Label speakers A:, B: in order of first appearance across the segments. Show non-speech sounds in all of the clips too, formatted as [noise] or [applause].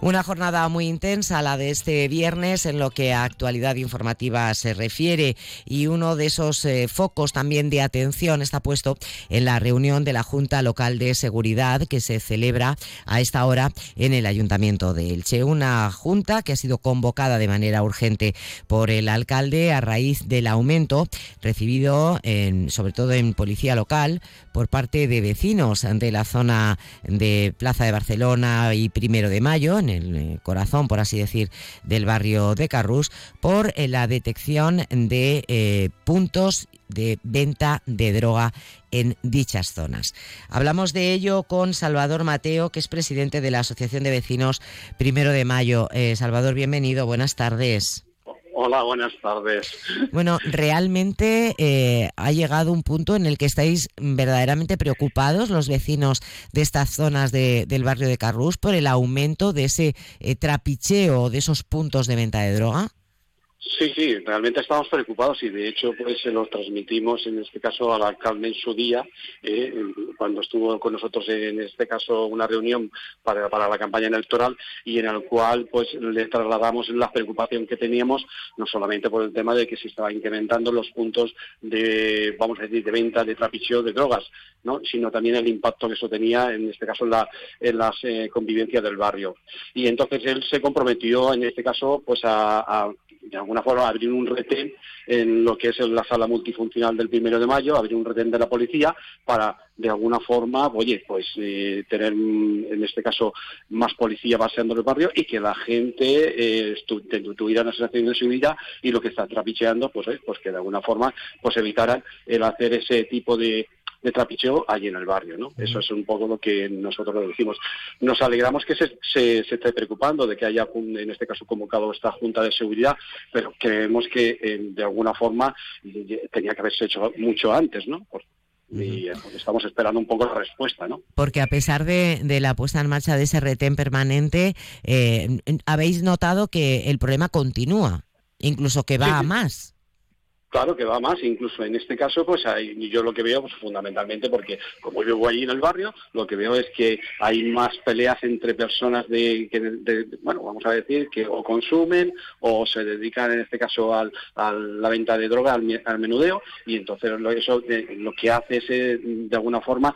A: Una jornada muy intensa, la de este viernes, en lo que a actualidad informativa se refiere, y uno de esos eh, focos también de atención está puesto en la reunión de la Junta Local de Seguridad que se celebra a esta hora en el Ayuntamiento de Elche. Una junta que ha sido convocada de manera urgente por el alcalde a raíz del aumento recibido, en, sobre todo en policía local, por parte de vecinos de la zona de Plaza de Barcelona y Primero de Mayo, el eh, corazón, por así decir, del barrio de Carrús, por eh, la detección de eh, puntos de venta de droga en dichas zonas. Hablamos de ello con Salvador Mateo, que es presidente de la Asociación de Vecinos Primero de Mayo. Salvador, bienvenido, buenas tardes.
B: Hola, buenas tardes.
A: Bueno, realmente eh, ha llegado un punto en el que estáis verdaderamente preocupados los vecinos de estas zonas del barrio de Carrús por el aumento de ese eh, trapicheo de esos puntos de venta de droga.
B: Sí, sí, realmente estamos preocupados y de hecho pues se lo transmitimos en este caso al alcalde en su día, eh, cuando estuvo con nosotros en este caso una reunión para, para, la campaña electoral y en el cual pues le trasladamos la preocupación que teníamos, no solamente por el tema de que se estaban incrementando los puntos de, vamos a decir, de venta de trapicheo de drogas, ¿no? sino también el impacto que eso tenía en este caso en la, en las eh, convivencia del barrio. Y entonces él se comprometió en este caso pues a de alguna forma abrir un retén en lo que es la sala multifuncional del primero de mayo, abrir un retén de la policía para de alguna forma, oye, pues eh, tener en este caso más policía baseando el barrio y que la gente eh, tuviera una sensación de seguridad y lo que está trapicheando, pues, eh, pues que de alguna forma pues evitaran el hacer ese tipo de de trapicheo allí en el barrio, ¿no? Eso es un poco lo que nosotros le decimos. Nos alegramos que se, se, esté preocupando de que haya, en este caso, convocado esta Junta de Seguridad, pero creemos que eh, de alguna forma tenía que haberse hecho mucho antes, ¿no? y estamos esperando un poco la respuesta, ¿no?
A: Porque a pesar de, la puesta en marcha de ese retén permanente, eh, habéis notado que el problema continúa, incluso que va a más.
B: Claro que va más, incluso en este caso, pues hay, yo lo que veo, pues fundamentalmente, porque como yo vivo allí en el barrio, lo que veo es que hay más peleas entre personas de, que, bueno, vamos a decir, que o consumen o se dedican en este caso al, a la venta de droga, al, menudeo, y entonces eso eh, lo que hace es, eh, de alguna forma,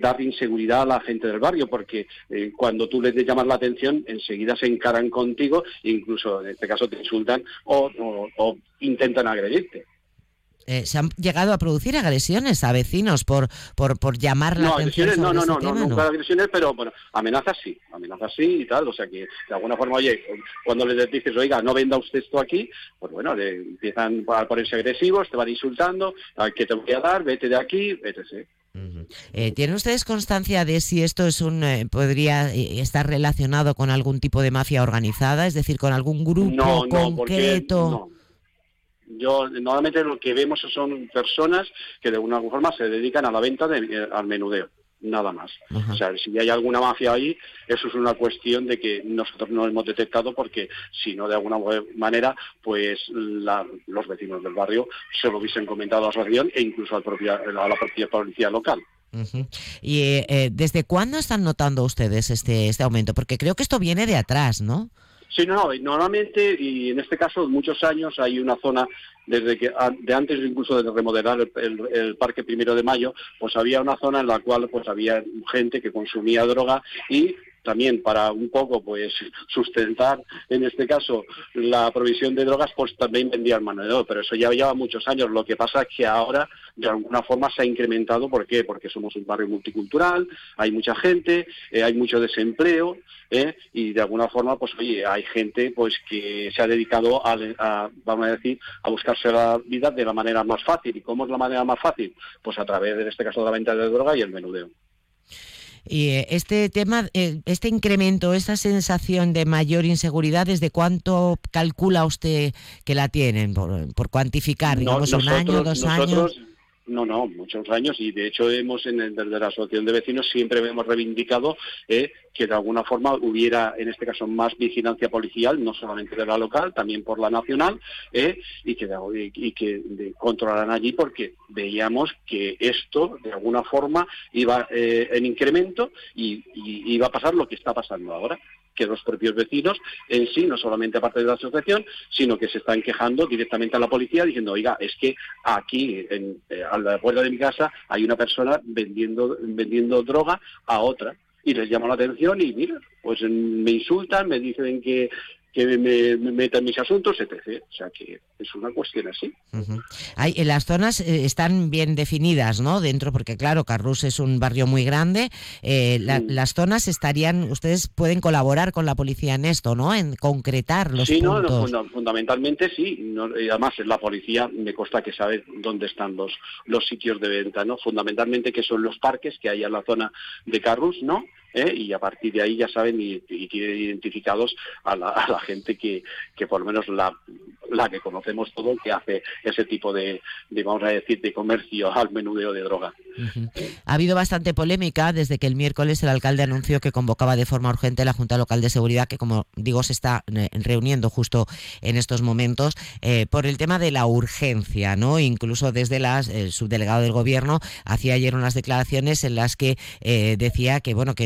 B: dar inseguridad a la gente del barrio, porque eh, cuando tú les llamas la atención, enseguida se encaran contigo, incluso en este caso te insultan o, o intentan agredirte.
A: Eh, ¿Se han llegado a producir agresiones a vecinos por por, por llamar la atención
B: no, no, no, no, no, nunca agresiones, pero bueno, amenazas sí, amenazas sí y tal, o sea que de alguna forma, oye, cuando les dices, oiga, no venda usted esto aquí, pues bueno, le empiezan a ponerse agresivos, te van insultando, ¿qué te voy a dar? Vete de aquí, sí.
A: Eh, ¿Tienen ustedes constancia de si esto es un eh, podría estar relacionado con algún tipo de mafia organizada, es decir, con algún grupo concreto?
B: Yo normalmente lo que vemos son personas que de alguna forma se dedican a la venta de, eh, al menudeo nada más. O sea, si hay alguna mafia ahí, eso es una cuestión de que nosotros no hemos detectado porque si no de alguna manera, pues los vecinos del barrio se lo hubiesen comentado a la asociación e incluso a la propia, a la propia policía local.
A: ¿Y eh, desde cuándo están notando ustedes este, este aumento? Porque creo que esto viene de atrás, ¿no?
B: Sí, no, normalmente, y en este caso, muchos años hay una zona, desde que de antes incluso de remodelar el, Parque Primero de Mayo, pues había una zona en la cual pues había gente que consumía droga y también para un poco pues sustentar en este caso la provisión de drogas pues también vendían mano de pero eso ya lleva muchos años lo que pasa es que ahora de alguna forma se ha incrementado ¿por qué? porque somos un barrio multicultural hay mucha gente eh, hay mucho desempleo ¿eh? y de alguna forma pues oye hay gente pues que se ha dedicado a, vamos a decir a buscarse la vida de la manera más fácil y cómo es la manera más fácil pues a través en este caso de la venta de droga y el menudeo
A: y eh, este tema, eh, este incremento, esta sensación de mayor inseguridad, ¿desde cuánto calcula usted que la tienen? Por, cuantificar, digamos, un año, dos años.
B: No, no, muchos años. Y de hecho hemos en el, desde la asociación de vecinos siempre hemos reivindicado eh, que de alguna forma hubiera en este caso más vigilancia policial, no solamente de la local, también por la nacional eh, y que, controlaran allí porque veíamos que esto de alguna forma iba eh, en incremento y iba a pasar lo que está pasando ahora que los propios vecinos en sí, no solamente aparte de la asociación, sino que se están quejando directamente a la policía diciendo, oiga, es que aquí, en, eh, a la puerta de mi casa, hay una persona vendiendo, vendiendo droga a otra. Y les llama la atención y mira, pues me insultan, me dicen que que me, metan mis asuntos, etc. O sea que es una cuestión así.
A: Hay, las zonas eh, están bien definidas, ¿no? Dentro, porque claro, Carrus es un barrio muy grande. Eh, mm. Las zonas estarían, ustedes pueden colaborar con la policía en esto, ¿no? En concretar los
B: sí,
A: puntos.
B: no, fundamentalmente sí. además, la policía me consta que sabe dónde están los, los sitios de venta, ¿no? Fundamentalmente que son los parques que hay en la zona de Carrus, ¿no? ¿Eh? y a partir de ahí ya saben y, tienen identificados a la, gente que, que por lo menos la, la que conocemos todo que hace ese tipo de, vamos a decir, de comercio al menudeo de droga.
A: Ha habido bastante polémica desde que el miércoles el alcalde anunció que convocaba de forma urgente la Junta Local de Seguridad, que como digo se está eh, reuniendo justo en estos momentos, eh, por el tema de la urgencia, ¿no? Incluso desde las, el subdelegado del gobierno hacía ayer unas declaraciones en las que decía que bueno que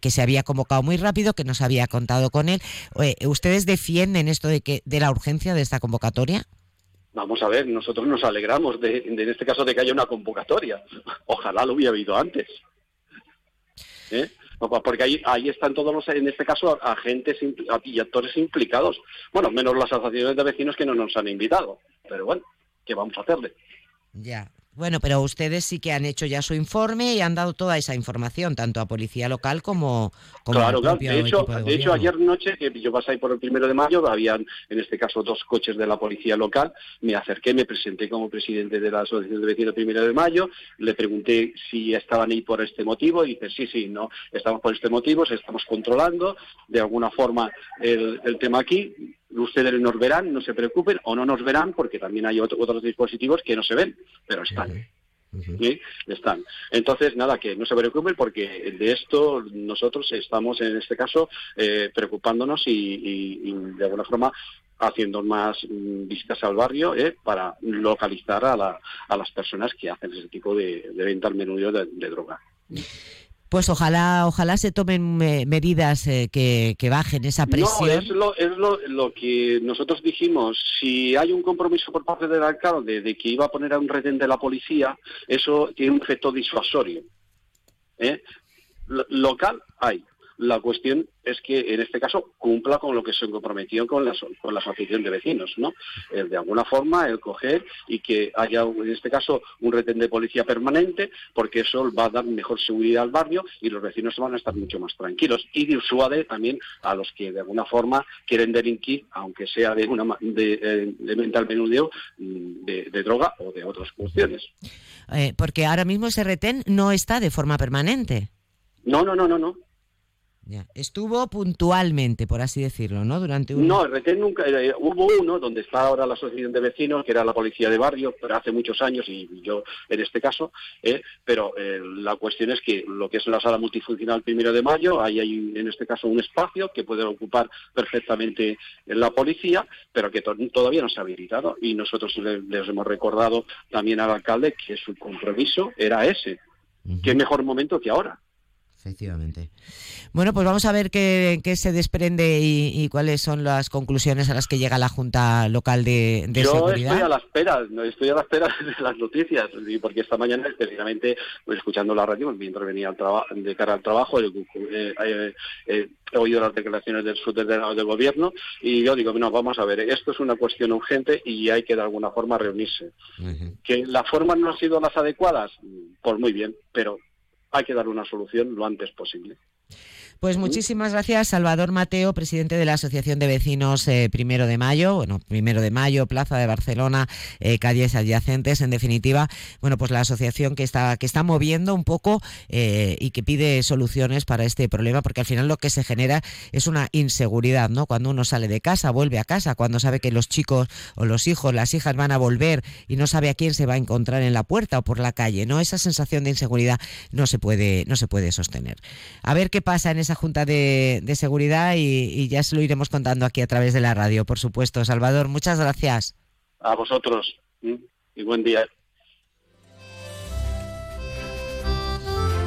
A: que, se había convocado muy rápido, que no se había contado con él. Eh, ¿Ustedes defienden esto de, que, de la urgencia de esta convocatoria?
B: Vamos a ver, nosotros nos alegramos de, en este caso de que haya una convocatoria. Ojalá lo hubiera habido antes. ¿Eh? Porque ahí, ahí están todos los, en este caso, agentes y actores implicados. Bueno, menos las asociaciones de vecinos que no nos han invitado. Pero bueno, ¿qué vamos a hacerle?
A: Ya, bueno, pero ustedes sí que han hecho ya su informe y han dado toda esa información, tanto a policía local como, como
B: claro, claro. De hecho, de, hecho, ayer noche, que yo pasé por el primero de mayo, habían en este caso dos coches de la policía local. Me acerqué, me presenté como presidente de la Asociación de Vecinos primero de mayo, le pregunté si estaban ahí por este motivo. Y dice, sí, sí, no, estamos por este motivo, estamos controlando. De alguna forma el, el tema aquí ustedes nos verán, no se preocupen, o no nos verán, porque también hay otros dispositivos que no se ven, pero están. Están. Entonces, nada, que no se preocupen porque de esto nosotros estamos, en este caso, eh, preocupándonos y, de alguna forma haciendo más mm, visitas al barrio eh, para localizar a, las personas que hacen ese tipo de, venta al menudeo de, de droga.
A: Pues ojalá, ojalá se tomen medidas eh, que, bajen esa presión.
B: No, es, lo, es lo, que nosotros dijimos. Si hay un compromiso por parte del alcalde de que iba a poner a un retén de la policía, eso tiene un efecto disuasorio. ¿eh? Local hay. La cuestión es que en este caso cumpla con lo que se comprometió con la, con la asociación de vecinos, ¿no? de alguna forma el coger y que haya en este caso un retén de policía permanente, porque eso va a dar mejor seguridad al barrio y los vecinos van a estar mucho más tranquilos. Y disuade también a los que de alguna forma quieren delinquir, aunque sea de una de, eh, de mental menudeo, mm, de, droga o de otras cuestiones.
A: Eh, porque ahora mismo ese retén no está de forma permanente.
B: No, no, no, no, no.
A: Estuvo puntualmente, por así decirlo, ¿no? Durante un...
B: No, el retén nunca... Eh, hubo uno donde está ahora la asociación de vecinos, que era la policía de barrio, pero hace muchos años, y yo en este caso, eh, pero eh, la cuestión es que lo que es la sala multifuncional primero de mayo, ahí hay en este caso un espacio que puede ocupar perfectamente la policía, pero que todavía no se ha habilitado, y nosotros les hemos recordado también al alcalde que su compromiso era ese. Qué mejor momento que ahora.
A: Efectivamente. Bueno, pues vamos a ver qué, se desprende y, cuáles son las conclusiones a las que llega la Junta Local de, Seguridad.
B: Yo estoy a la espera, estoy a la espera [laughs] de las noticias, porque esta mañana, especialmente, pues, escuchando la radio, mientras venía al de cara al trabajo, eh, eh, eh, he oído las declaraciones del subdelegado del gobierno y yo digo, no, vamos a ver, esto es una cuestión urgente y hay que de alguna forma reunirse. Que las formas no han sido las adecuadas, pues muy bien, pero hay que dar una solución lo antes posible.
A: Pues muchísimas gracias, Salvador Mateo, presidente de la Asociación de Vecinos eh, Primero de Mayo, bueno, Primero de Mayo, Plaza de Barcelona, eh, calles adyacentes, en definitiva, bueno, pues la asociación que está que está moviendo un poco eh, y que pide soluciones para este problema, porque al final lo que se genera es una inseguridad, ¿no? Cuando uno sale de casa, vuelve a casa, cuando sabe que los chicos o los hijos, las hijas van a volver y no sabe a quién se va a encontrar en la puerta o por la calle, ¿no? Esa sensación de inseguridad no se puede no se puede sostener. A ver qué pasa en ese Junta de, Seguridad y, ya se lo iremos contando aquí a través de la radio, por supuesto. Salvador, muchas gracias.
B: A vosotros y buen día.